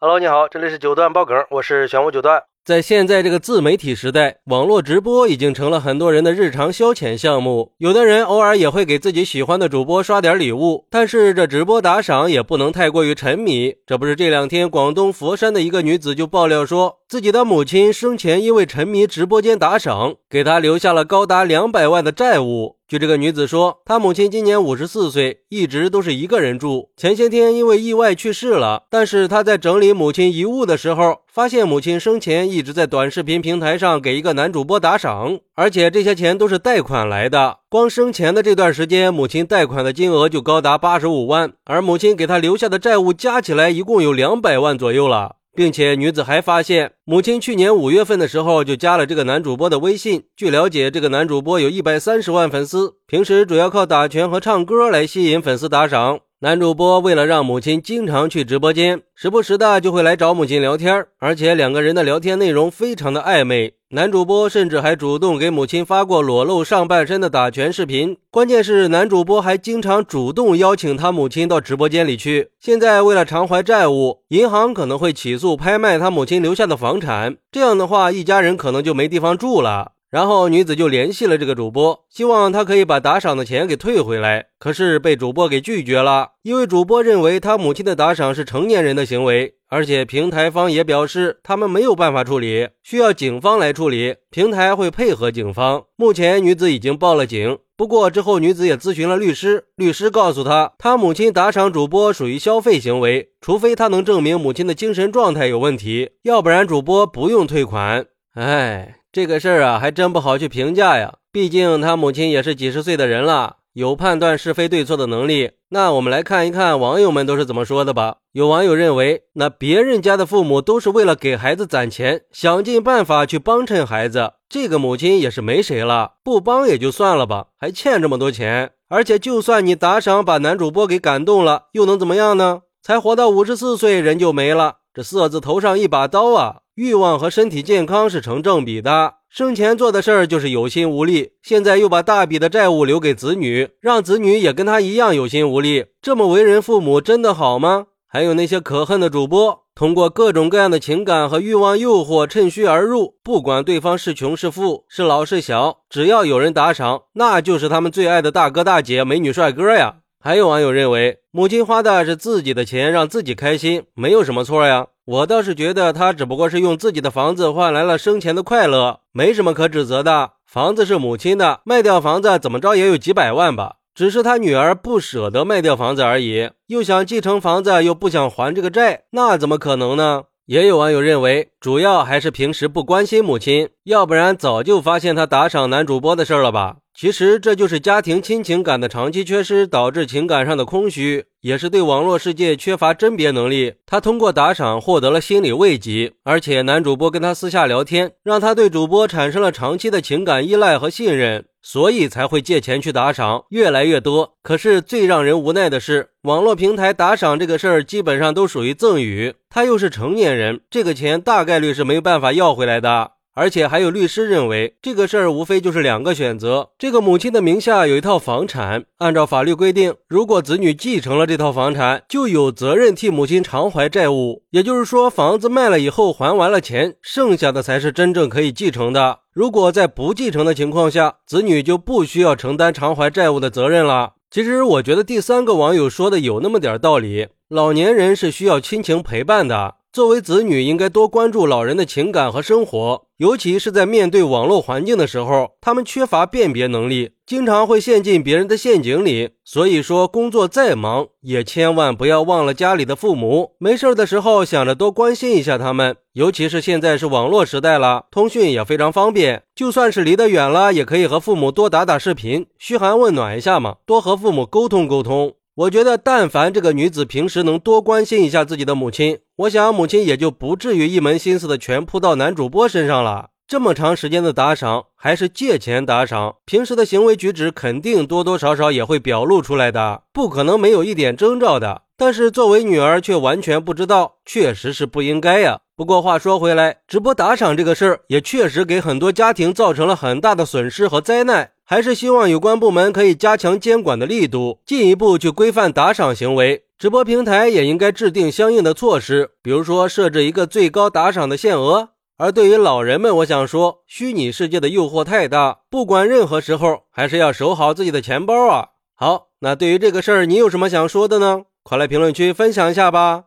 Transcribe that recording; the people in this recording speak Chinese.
Hello，你好，这里是九段爆梗，我是玄武九段。在现在这个自媒体时代，网络直播已经成了很多人的日常消遣项目。有的人偶尔也会给自己喜欢的主播刷点礼物，但是这直播打赏也不能太过于沉迷。这不是这两天广东佛山的一个女子就爆料说，自己的母亲生前因为沉迷直播间打赏，给她留下了高达两百万的债务。据这个女子说，她母亲今年五十四岁，一直都是一个人住。前些天因为意外去世了，但是她在整理母亲遗物的时候，发现母亲生前一直在短视频平台上给一个男主播打赏，而且这些钱都是贷款来的。光生前的这段时间，母亲贷款的金额就高达八十五万，而母亲给她留下的债务加起来一共有两百万左右了。并且女子还发现，母亲去年五月份的时候就加了这个男主播的微信。据了解，这个男主播有一百三十万粉丝，平时主要靠打拳和唱歌来吸引粉丝打赏。男主播为了让母亲经常去直播间，时不时的就会来找母亲聊天，而且两个人的聊天内容非常的暧昧。男主播甚至还主动给母亲发过裸露上半身的打拳视频。关键是男主播还经常主动邀请他母亲到直播间里去。现在为了偿还债务，银行可能会起诉拍卖他母亲留下的房产，这样的话一家人可能就没地方住了。然后女子就联系了这个主播，希望他可以把打赏的钱给退回来。可是被主播给拒绝了，因为主播认为他母亲的打赏是成年人的行为，而且平台方也表示他们没有办法处理，需要警方来处理，平台会配合警方。目前女子已经报了警，不过之后女子也咨询了律师，律师告诉她，她母亲打赏主播属于消费行为，除非她能证明母亲的精神状态有问题，要不然主播不用退款。哎。这个事儿啊，还真不好去评价呀。毕竟他母亲也是几十岁的人了，有判断是非对错的能力。那我们来看一看网友们都是怎么说的吧。有网友认为，那别人家的父母都是为了给孩子攒钱，想尽办法去帮衬孩子，这个母亲也是没谁了，不帮也就算了吧，还欠这么多钱。而且，就算你打赏把男主播给感动了，又能怎么样呢？才活到五十四岁，人就没了，这色字头上一把刀啊！欲望和身体健康是成正比的。生前做的事儿就是有心无力，现在又把大笔的债务留给子女，让子女也跟他一样有心无力。这么为人父母真的好吗？还有那些可恨的主播，通过各种各样的情感和欲望诱惑，趁虚而入，不管对方是穷是富，是老是小，只要有人打赏，那就是他们最爱的大哥大姐、美女帅哥呀。还有网友认为，母亲花的是自己的钱，让自己开心，没有什么错呀。我倒是觉得他只不过是用自己的房子换来了生前的快乐，没什么可指责的。房子是母亲的，卖掉房子怎么着也有几百万吧？只是他女儿不舍得卖掉房子而已，又想继承房子，又不想还这个债，那怎么可能呢？也有网友认为，主要还是平时不关心母亲，要不然早就发现他打赏男主播的事了吧？其实这就是家庭亲情感的长期缺失导致情感上的空虚，也是对网络世界缺乏甄别能力。他通过打赏获得了心理慰藉，而且男主播跟他私下聊天，让他对主播产生了长期的情感依赖和信任，所以才会借钱去打赏，越来越多。可是最让人无奈的是，网络平台打赏这个事儿基本上都属于赠与，他又是成年人，这个钱大概率是没有办法要回来的。而且还有律师认为，这个事儿无非就是两个选择：这个母亲的名下有一套房产，按照法律规定，如果子女继承了这套房产，就有责任替母亲偿还债务。也就是说，房子卖了以后还完了钱，剩下的才是真正可以继承的。如果在不继承的情况下，子女就不需要承担偿还债务的责任了。其实，我觉得第三个网友说的有那么点道理，老年人是需要亲情陪伴的。作为子女，应该多关注老人的情感和生活，尤其是在面对网络环境的时候，他们缺乏辨别能力，经常会陷进别人的陷阱里。所以说，工作再忙，也千万不要忘了家里的父母。没事的时候，想着多关心一下他们。尤其是现在是网络时代了，通讯也非常方便，就算是离得远了，也可以和父母多打打视频，嘘寒问暖一下嘛，多和父母沟通沟通。我觉得，但凡这个女子平时能多关心一下自己的母亲，我想母亲也就不至于一门心思的全扑到男主播身上了。这么长时间的打赏，还是借钱打赏，平时的行为举止肯定多多少少也会表露出来的，不可能没有一点征兆的。但是作为女儿却完全不知道，确实是不应该呀。不过话说回来，直播打赏这个事儿也确实给很多家庭造成了很大的损失和灾难，还是希望有关部门可以加强监管的力度，进一步去规范打赏行为。直播平台也应该制定相应的措施，比如说设置一个最高打赏的限额。而对于老人们，我想说，虚拟世界的诱惑太大，不管任何时候，还是要守好自己的钱包啊。好，那对于这个事儿，你有什么想说的呢？快来评论区分享一下吧。